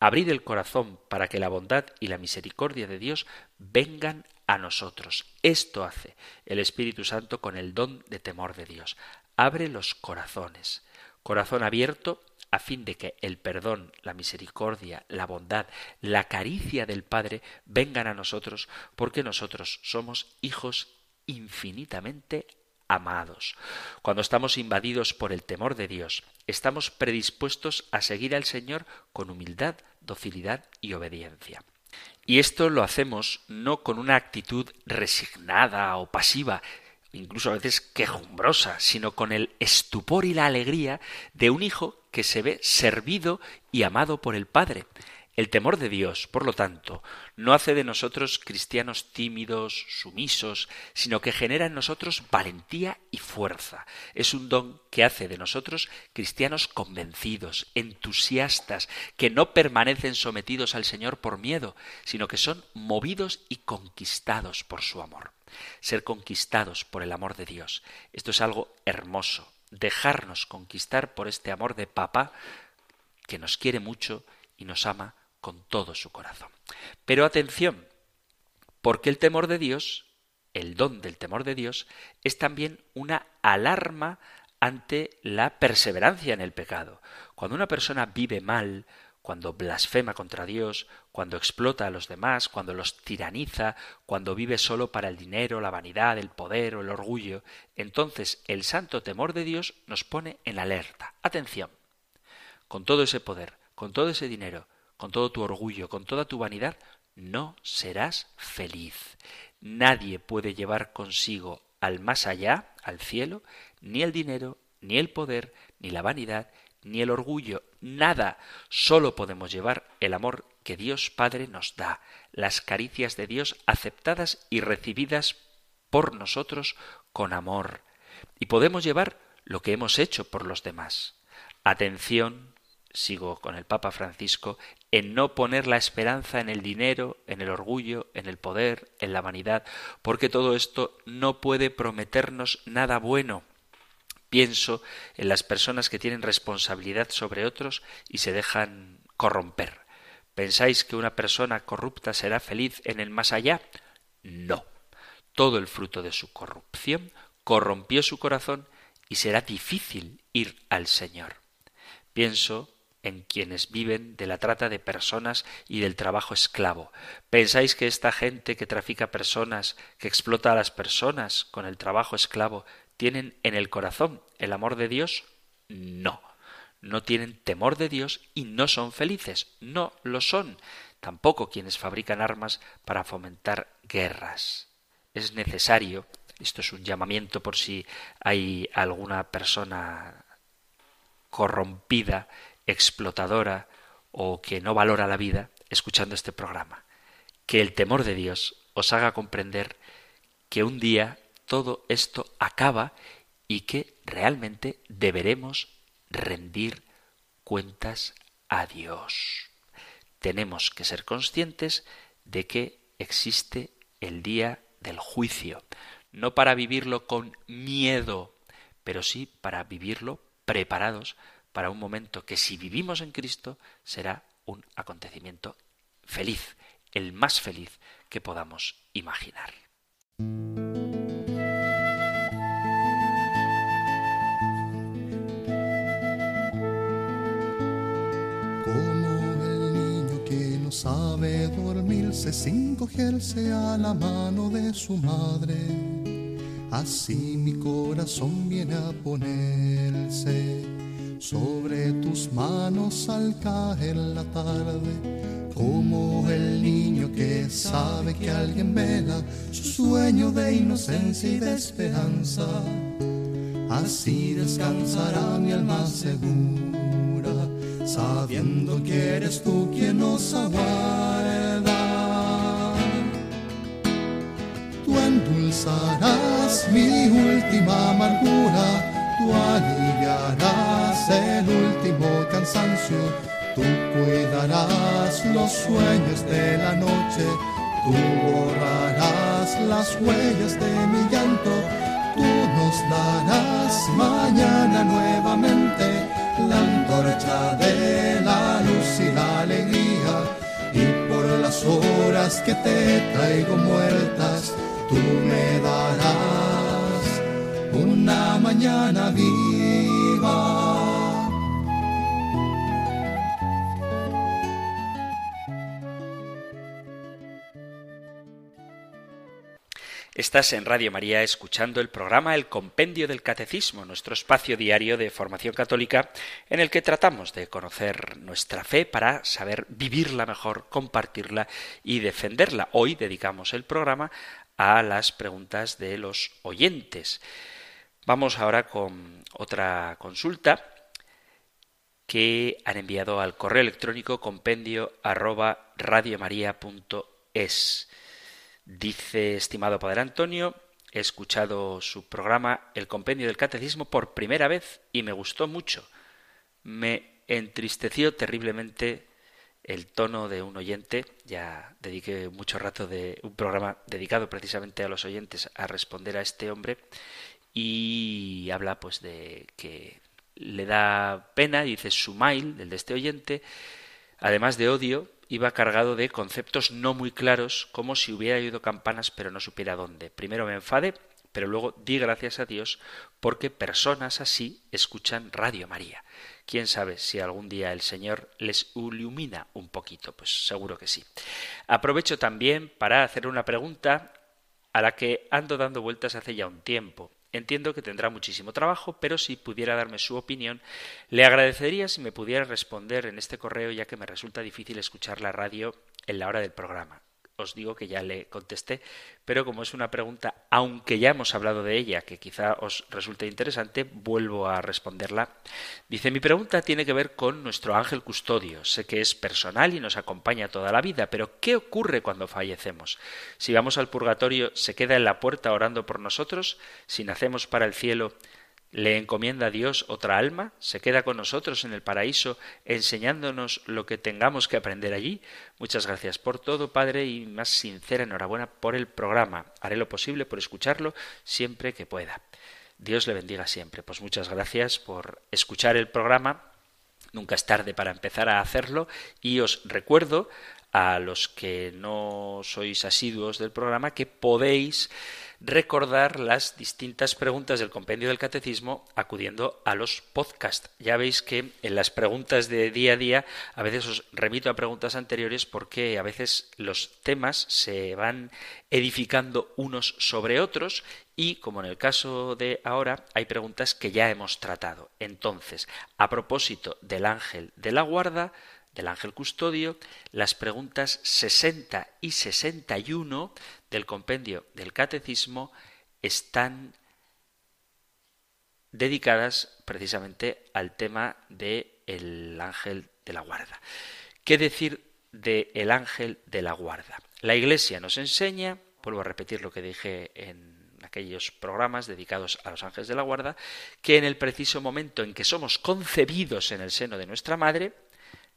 S1: Abrir el corazón para que la bondad y la misericordia de Dios vengan a nosotros. Esto hace el Espíritu Santo con el don de temor de Dios. Abre los corazones. Corazón abierto a fin de que el perdón, la misericordia, la bondad, la caricia del Padre vengan a nosotros porque nosotros somos hijos infinitamente amados. Cuando estamos invadidos por el temor de Dios, estamos predispuestos a seguir al Señor con humildad, docilidad y obediencia. Y esto lo hacemos no con una actitud resignada o pasiva, incluso a veces quejumbrosa, sino con el estupor y la alegría de un hijo que se ve servido y amado por el Padre. El temor de Dios, por lo tanto, no hace de nosotros cristianos tímidos, sumisos, sino que genera en nosotros valentía y fuerza. Es un don que hace de nosotros cristianos convencidos, entusiastas, que no permanecen sometidos al Señor por miedo, sino que son movidos y conquistados por su amor. Ser conquistados por el amor de Dios. Esto es algo hermoso. Dejarnos conquistar por este amor de Papa que nos quiere mucho y nos ama con todo su corazón. Pero atención, porque el temor de Dios, el don del temor de Dios, es también una alarma ante la perseverancia en el pecado. Cuando una persona vive mal, cuando blasfema contra Dios, cuando explota a los demás, cuando los tiraniza, cuando vive solo para el dinero, la vanidad, el poder o el orgullo, entonces el santo temor de Dios nos pone en alerta. Atención. Con todo ese poder, con todo ese dinero, con todo tu orgullo, con toda tu vanidad, no serás feliz. Nadie puede llevar consigo al más allá, al cielo, ni el dinero, ni el poder, ni la vanidad, ni el orgullo, nada. Solo podemos llevar el amor que Dios Padre nos da, las caricias de Dios aceptadas y recibidas por nosotros con amor. Y podemos llevar lo que hemos hecho por los demás. Atención, sigo con el Papa Francisco, en no poner la esperanza en el dinero, en el orgullo, en el poder, en la vanidad, porque todo esto no puede prometernos nada bueno. Pienso en las personas que tienen responsabilidad sobre otros y se dejan corromper. ¿Pensáis que una persona corrupta será feliz en el más allá? No. Todo el fruto de su corrupción corrompió su corazón y será difícil ir al Señor. Pienso en quienes viven de la trata de personas y del trabajo esclavo. ¿Pensáis que esta gente que trafica personas, que explota a las personas con el trabajo esclavo, ¿Tienen en el corazón el amor de Dios? No. No tienen temor de Dios y no son felices. No lo son. Tampoco quienes fabrican armas para fomentar guerras. Es necesario, esto es un llamamiento por si hay alguna persona corrompida, explotadora o que no valora la vida escuchando este programa, que el temor de Dios os haga comprender que un día todo esto acaba y que realmente deberemos rendir cuentas a Dios. Tenemos que ser conscientes de que existe el día del juicio, no para vivirlo con miedo, pero sí para vivirlo preparados para un momento que si vivimos en Cristo será un acontecimiento feliz, el más feliz que podamos imaginar.
S3: Sabe dormirse sin cogerse a la mano de su madre. Así mi corazón viene a ponerse sobre tus manos al caer la tarde, como el niño que sabe que alguien vela su sueño de inocencia y de esperanza. Así descansará mi alma segura sabiendo que eres tú quien nos aguarda. Tú endulzarás mi última amargura, tú aliviarás el último cansancio, tú cuidarás los sueños de la noche, tú borrarás las huellas de mi llanto, tú nos darás mañana nuevamente la antorcha de la luz y la alegría, y por las horas que te traigo muertas, tú me darás una mañana viva.
S1: Estás en Radio María escuchando el programa El Compendio del Catecismo, nuestro espacio diario de formación católica en el que tratamos de conocer nuestra fe para saber vivirla mejor, compartirla y defenderla. Hoy dedicamos el programa a las preguntas de los oyentes. Vamos ahora con otra consulta que han enviado al correo electrónico compendio. Dice, estimado Padre Antonio, he escuchado su programa El Compendio del Catecismo por primera vez y me gustó mucho. Me entristeció terriblemente el tono de un oyente. Ya dediqué mucho rato de un programa dedicado precisamente a los oyentes a responder a este hombre y habla pues de que le da pena, dice su mail, el de este oyente, además de odio, iba cargado de conceptos no muy claros, como si hubiera oído campanas pero no supiera dónde. Primero me enfade Pero luego di gracias a Dios porque personas así escuchan Radio María. Quién sabe si algún día el Señor les ilumina un poquito, pues seguro que sí. Aprovecho también para hacer una pregunta a la que ando dando vueltas hace ya un tiempo. Entiendo que tendrá muchísimo trabajo, pero si pudiera darme su opinión, le agradecería si me pudiera responder en este correo, ya que me resulta difícil escuchar la radio en la hora del programa os digo que ya le contesté, pero como es una pregunta, aunque ya hemos hablado de ella, que quizá os resulte interesante, vuelvo a responderla. Dice, mi pregunta tiene que ver con nuestro ángel custodio. Sé que es personal y nos acompaña toda la vida, pero ¿qué ocurre cuando fallecemos? Si vamos al purgatorio, ¿se queda en la puerta orando por nosotros? Si nacemos para el cielo, le encomienda a Dios otra alma, se queda con nosotros en el paraíso enseñándonos lo que tengamos que aprender allí. Muchas gracias por todo, Padre, y más sincera enhorabuena por el programa. Haré lo posible por escucharlo siempre que pueda. Dios le bendiga siempre. Pues muchas gracias por escuchar el programa. Nunca es tarde para empezar a hacerlo y os recuerdo a los que no sois asiduos del programa que podéis recordar las distintas preguntas del compendio del catecismo acudiendo a los podcasts. Ya veis que en las preguntas de día a día a veces os remito a preguntas anteriores porque a veces los temas se van edificando unos sobre otros y, como en el caso de ahora, hay preguntas que ya hemos tratado. Entonces, a propósito del ángel de la guarda, del ángel custodio, las preguntas 60 y 61 del compendio del catecismo están dedicadas precisamente al tema del el ángel de la guarda. ¿Qué decir del el ángel de la guarda? La Iglesia nos enseña, vuelvo a repetir lo que dije en aquellos programas dedicados a los ángeles de la guarda, que en el preciso momento en que somos concebidos en el seno de nuestra madre,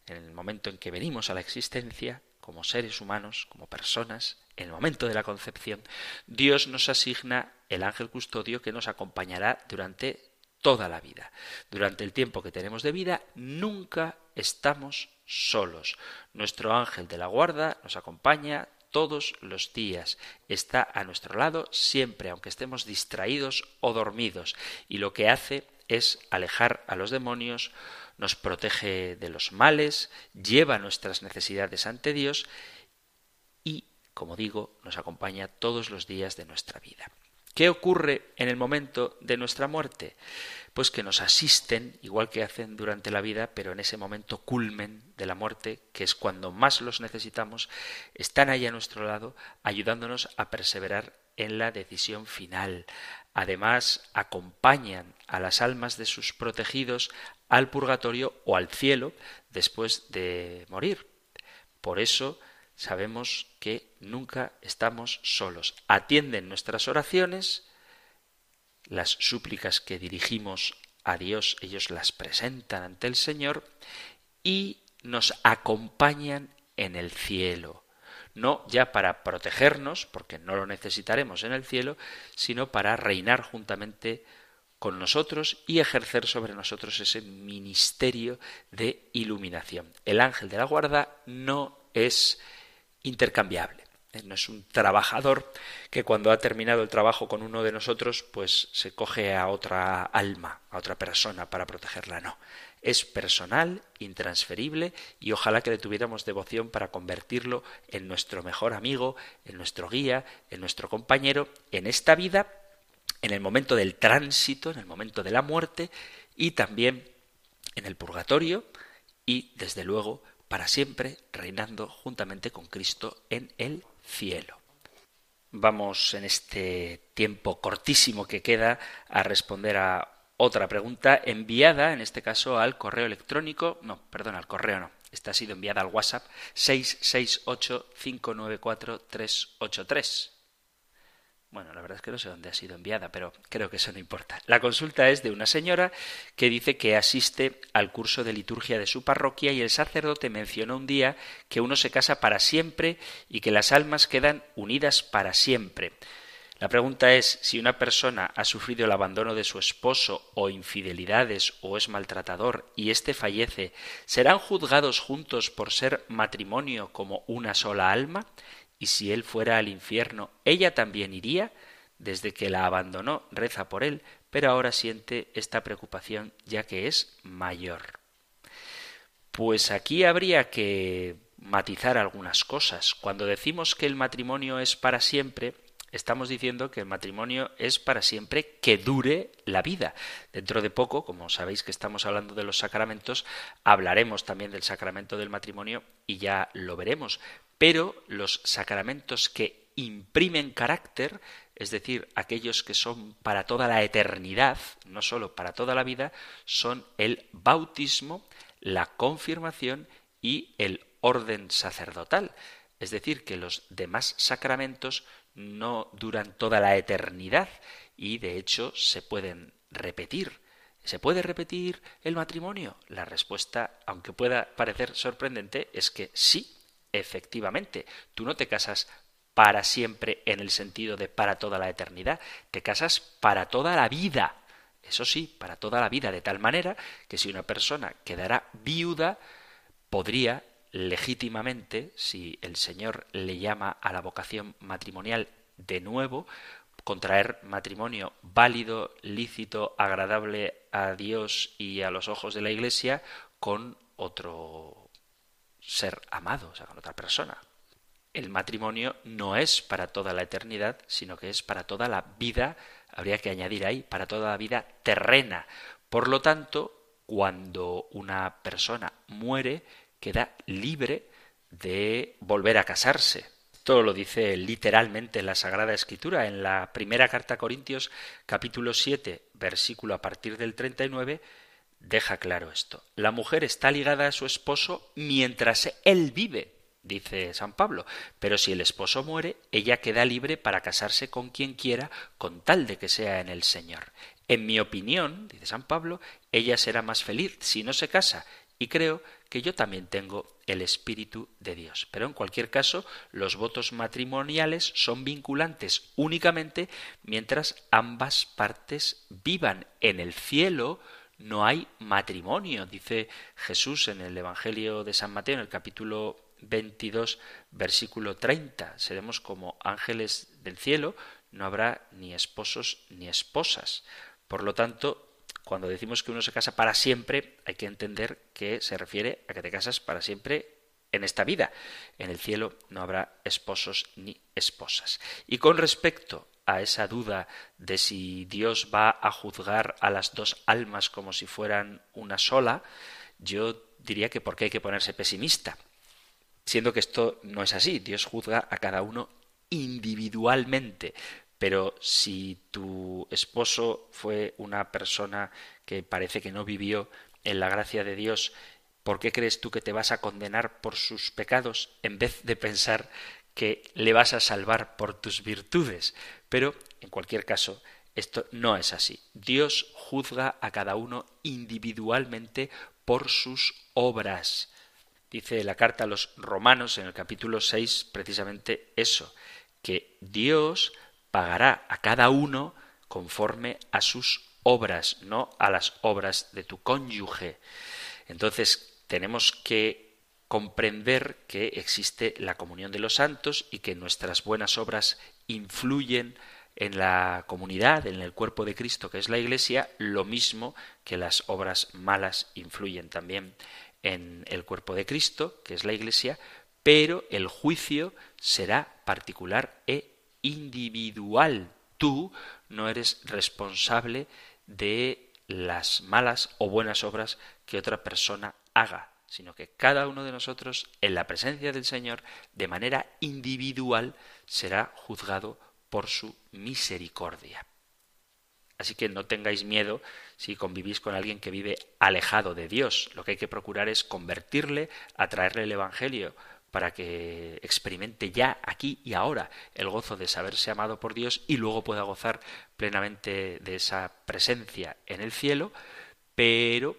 S1: en el momento en que venimos a la existencia, como seres humanos, como personas, en el momento de la concepción, Dios nos asigna el ángel custodio que nos acompañará durante toda la vida. Durante el tiempo que tenemos de vida, nunca estamos solos. Nuestro ángel de la guarda nos acompaña todos los días. Está a nuestro lado siempre, aunque estemos distraídos o dormidos. Y lo que hace es alejar a los demonios, nos protege de los males, lleva nuestras necesidades ante Dios y, como digo, nos acompaña todos los días de nuestra vida. ¿Qué ocurre en el momento de nuestra muerte? Pues que nos asisten, igual que hacen durante la vida, pero en ese momento culmen de la muerte, que es cuando más los necesitamos, están ahí a nuestro lado, ayudándonos a perseverar en la decisión final. Además, acompañan a las almas de sus protegidos al purgatorio o al cielo después de morir. Por eso sabemos que nunca estamos solos. Atienden nuestras oraciones, las súplicas que dirigimos a Dios, ellos las presentan ante el Señor y nos acompañan en el cielo. No ya para protegernos, porque no lo necesitaremos en el cielo, sino para reinar juntamente con nosotros y ejercer sobre nosotros ese ministerio de iluminación. El ángel de la guarda no es intercambiable. No es un trabajador que cuando ha terminado el trabajo con uno de nosotros, pues se coge a otra alma, a otra persona para protegerla. No. Es personal, intransferible y ojalá que le tuviéramos devoción para convertirlo en nuestro mejor amigo, en nuestro guía, en nuestro compañero, en esta vida en el momento del tránsito, en el momento de la muerte y también en el purgatorio y desde luego para siempre reinando juntamente con Cristo en el cielo. Vamos en este tiempo cortísimo que queda a responder a otra pregunta enviada, en este caso al correo electrónico, no, perdón, al correo no, esta ha sido enviada al WhatsApp 668 594 383. Bueno, la verdad es que no sé dónde ha sido enviada, pero creo que eso no importa. La consulta es de una señora que dice que asiste al curso de liturgia de su parroquia y el sacerdote mencionó un día que uno se casa para siempre y que las almas quedan unidas para siempre. La pregunta es si una persona ha sufrido el abandono de su esposo o infidelidades o es maltratador y éste fallece, ¿serán juzgados juntos por ser matrimonio como una sola alma? Y si él fuera al infierno, ¿ella también iría? desde que la abandonó, reza por él, pero ahora siente esta preocupación ya que es mayor. Pues aquí habría que matizar algunas cosas. Cuando decimos que el matrimonio es para siempre, estamos diciendo que el matrimonio es para siempre que dure la vida. Dentro de poco, como sabéis que estamos hablando de los sacramentos, hablaremos también del sacramento del matrimonio y ya lo veremos. Pero los sacramentos que imprimen carácter, es decir, aquellos que son para toda la eternidad, no sólo para toda la vida, son el bautismo, la confirmación y el orden sacerdotal. Es decir, que los demás sacramentos no duran toda la eternidad y de hecho se pueden repetir. ¿Se puede repetir el matrimonio? La respuesta, aunque pueda parecer sorprendente, es que sí, efectivamente. Tú no te casas para siempre en el sentido de para toda la eternidad, te casas para toda la vida. Eso sí, para toda la vida, de tal manera que si una persona quedará viuda, podría legítimamente, si el Señor le llama a la vocación matrimonial de nuevo, contraer matrimonio válido, lícito, agradable a Dios y a los ojos de la Iglesia con otro ser amado, o sea, con otra persona. El matrimonio no es para toda la eternidad, sino que es para toda la vida, habría que añadir ahí, para toda la vida terrena. Por lo tanto, cuando una persona muere, queda libre de volver a casarse. Todo lo dice literalmente la Sagrada Escritura. En la primera carta a Corintios, capítulo 7, versículo a partir del 39, deja claro esto. La mujer está ligada a su esposo mientras él vive, dice San Pablo. Pero si el esposo muere, ella queda libre para casarse con quien quiera, con tal de que sea en el Señor. En mi opinión, dice San Pablo, ella será más feliz si no se casa, y creo que yo también tengo el Espíritu de Dios. Pero en cualquier caso, los votos matrimoniales son vinculantes únicamente mientras ambas partes vivan. En el cielo no hay matrimonio, dice Jesús en el Evangelio de San Mateo, en el capítulo 22, versículo 30. Seremos como ángeles del cielo, no habrá ni esposos ni esposas. Por lo tanto, cuando decimos que uno se casa para siempre, hay que entender que se refiere a que te casas para siempre en esta vida. En el cielo no habrá esposos ni esposas. Y con respecto a esa duda de si Dios va a juzgar a las dos almas como si fueran una sola, yo diría que por qué hay que ponerse pesimista. Siendo que esto no es así, Dios juzga a cada uno individualmente, pero si tu esposo fue una persona que parece que no vivió en la gracia de Dios, ¿por qué crees tú que te vas a condenar por sus pecados en vez de pensar que le vas a salvar por tus virtudes? Pero, en cualquier caso, esto no es así. Dios juzga a cada uno individualmente por sus obras. Dice la carta a los romanos en el capítulo 6 precisamente eso, que Dios pagará a cada uno conforme a sus obras, no a las obras de tu cónyuge. Entonces tenemos que comprender que existe la comunión de los santos y que nuestras buenas obras influyen en la comunidad, en el cuerpo de Cristo que es la Iglesia, lo mismo que las obras malas influyen también en el cuerpo de Cristo, que es la Iglesia, pero el juicio será particular e individual. Tú no eres responsable de las malas o buenas obras que otra persona haga, sino que cada uno de nosotros, en la presencia del Señor, de manera individual, será juzgado por su misericordia. Así que no tengáis miedo si convivís con alguien que vive alejado de Dios. Lo que hay que procurar es convertirle, atraerle el Evangelio, para que experimente ya aquí y ahora el gozo de saberse amado por Dios y luego pueda gozar plenamente de esa presencia en el cielo, pero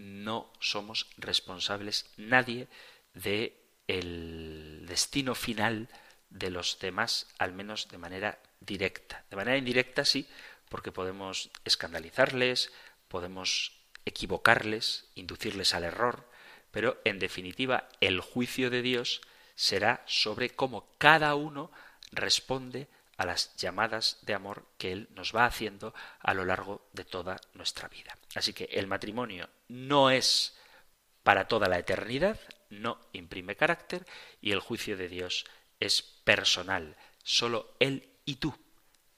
S1: no somos responsables nadie de el destino final de los demás, al menos de manera directa. De manera indirecta sí, porque podemos escandalizarles, podemos equivocarles, inducirles al error, pero en definitiva el juicio de Dios será sobre cómo cada uno responde a las llamadas de amor que Él nos va haciendo a lo largo de toda nuestra vida. Así que el matrimonio no es para toda la eternidad, no imprime carácter y el juicio de Dios es personal, solo Él y tú.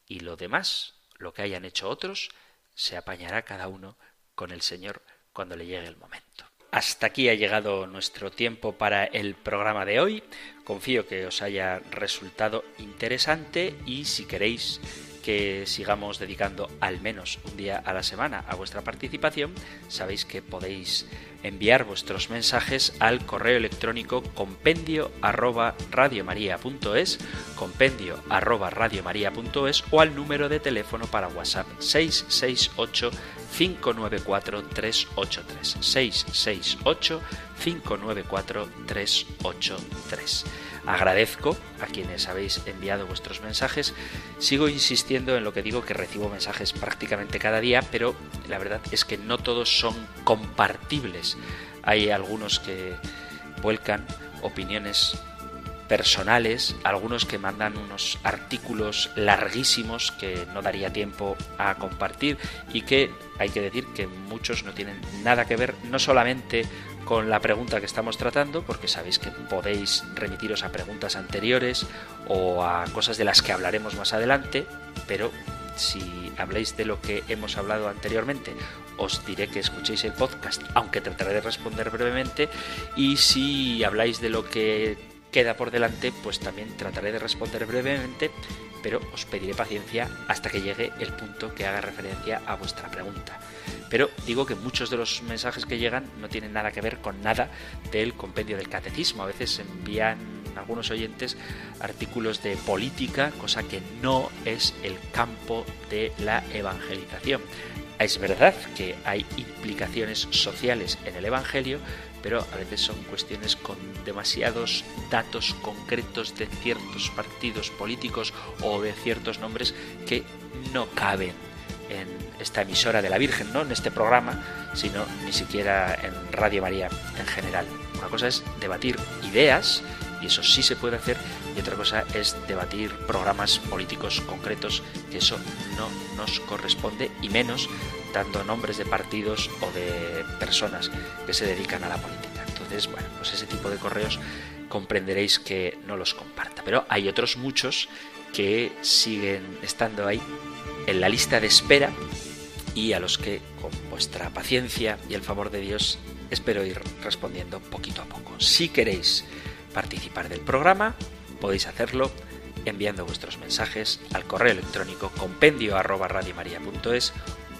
S1: Y lo demás, lo que hayan hecho otros, se apañará cada uno con el Señor cuando le llegue el momento. Hasta aquí ha llegado nuestro tiempo para el programa de hoy. Confío que os haya resultado interesante y si queréis que sigamos dedicando al menos un día a la semana a vuestra participación, sabéis que podéis enviar vuestros mensajes al correo electrónico compendio arroba compendio o al número de teléfono para WhatsApp 668 594 383 668 594 383. Agradezco a quienes habéis enviado vuestros mensajes. Sigo insistiendo en lo que digo que recibo mensajes prácticamente cada día, pero la verdad es que no todos son compartibles. Hay algunos que vuelcan opiniones personales, algunos que mandan unos artículos larguísimos que no daría tiempo a compartir y que hay que decir que muchos no tienen nada que ver no solamente con la pregunta que estamos tratando, porque sabéis que podéis remitiros a preguntas anteriores o a cosas de las que hablaremos más adelante, pero si habléis de lo que hemos hablado anteriormente, os diré que escuchéis el podcast, aunque trataré de responder brevemente, y si habláis de lo que queda por delante, pues también trataré de responder brevemente, pero os pediré paciencia hasta que llegue el punto que haga referencia a vuestra pregunta. Pero digo que muchos de los mensajes que llegan no tienen nada que ver con nada del compendio del catecismo. A veces envían algunos oyentes artículos de política, cosa que no es el campo de la evangelización. Es verdad que hay implicaciones sociales en el Evangelio, pero a veces son cuestiones con demasiados datos concretos de ciertos partidos políticos o de ciertos nombres que no caben en esta emisora de la Virgen, no en este programa, sino ni siquiera en Radio María en general. Una cosa es debatir ideas, y eso sí se puede hacer, y otra cosa es debatir programas políticos concretos, que eso no nos corresponde, y menos dando nombres de partidos o de personas que se dedican a la política. Entonces, bueno, pues ese tipo de correos comprenderéis que no los comparta. Pero hay otros muchos que siguen estando ahí en la lista de espera y a los que con vuestra paciencia y el favor de Dios espero ir respondiendo poquito a poco. Si queréis participar del programa, podéis hacerlo enviando vuestros mensajes al correo electrónico compendio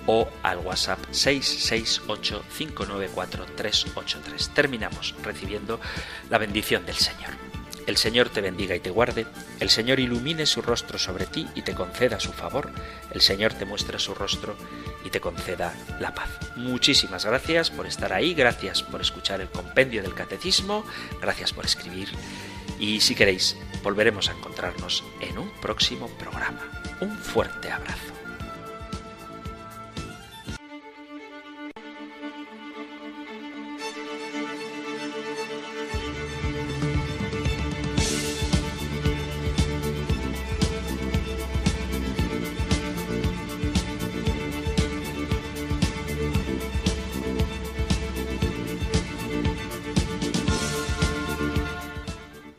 S1: o al WhatsApp 668 594 383. Terminamos recibiendo la bendición del Señor. El Señor te bendiga y te guarde, el Señor ilumine su rostro sobre ti y te conceda su favor, el Señor te muestre su rostro y te conceda la paz. Muchísimas gracias por estar ahí, gracias por escuchar el compendio del catecismo, gracias por escribir y si queréis, volveremos a encontrarnos en un próximo programa. Un fuerte abrazo.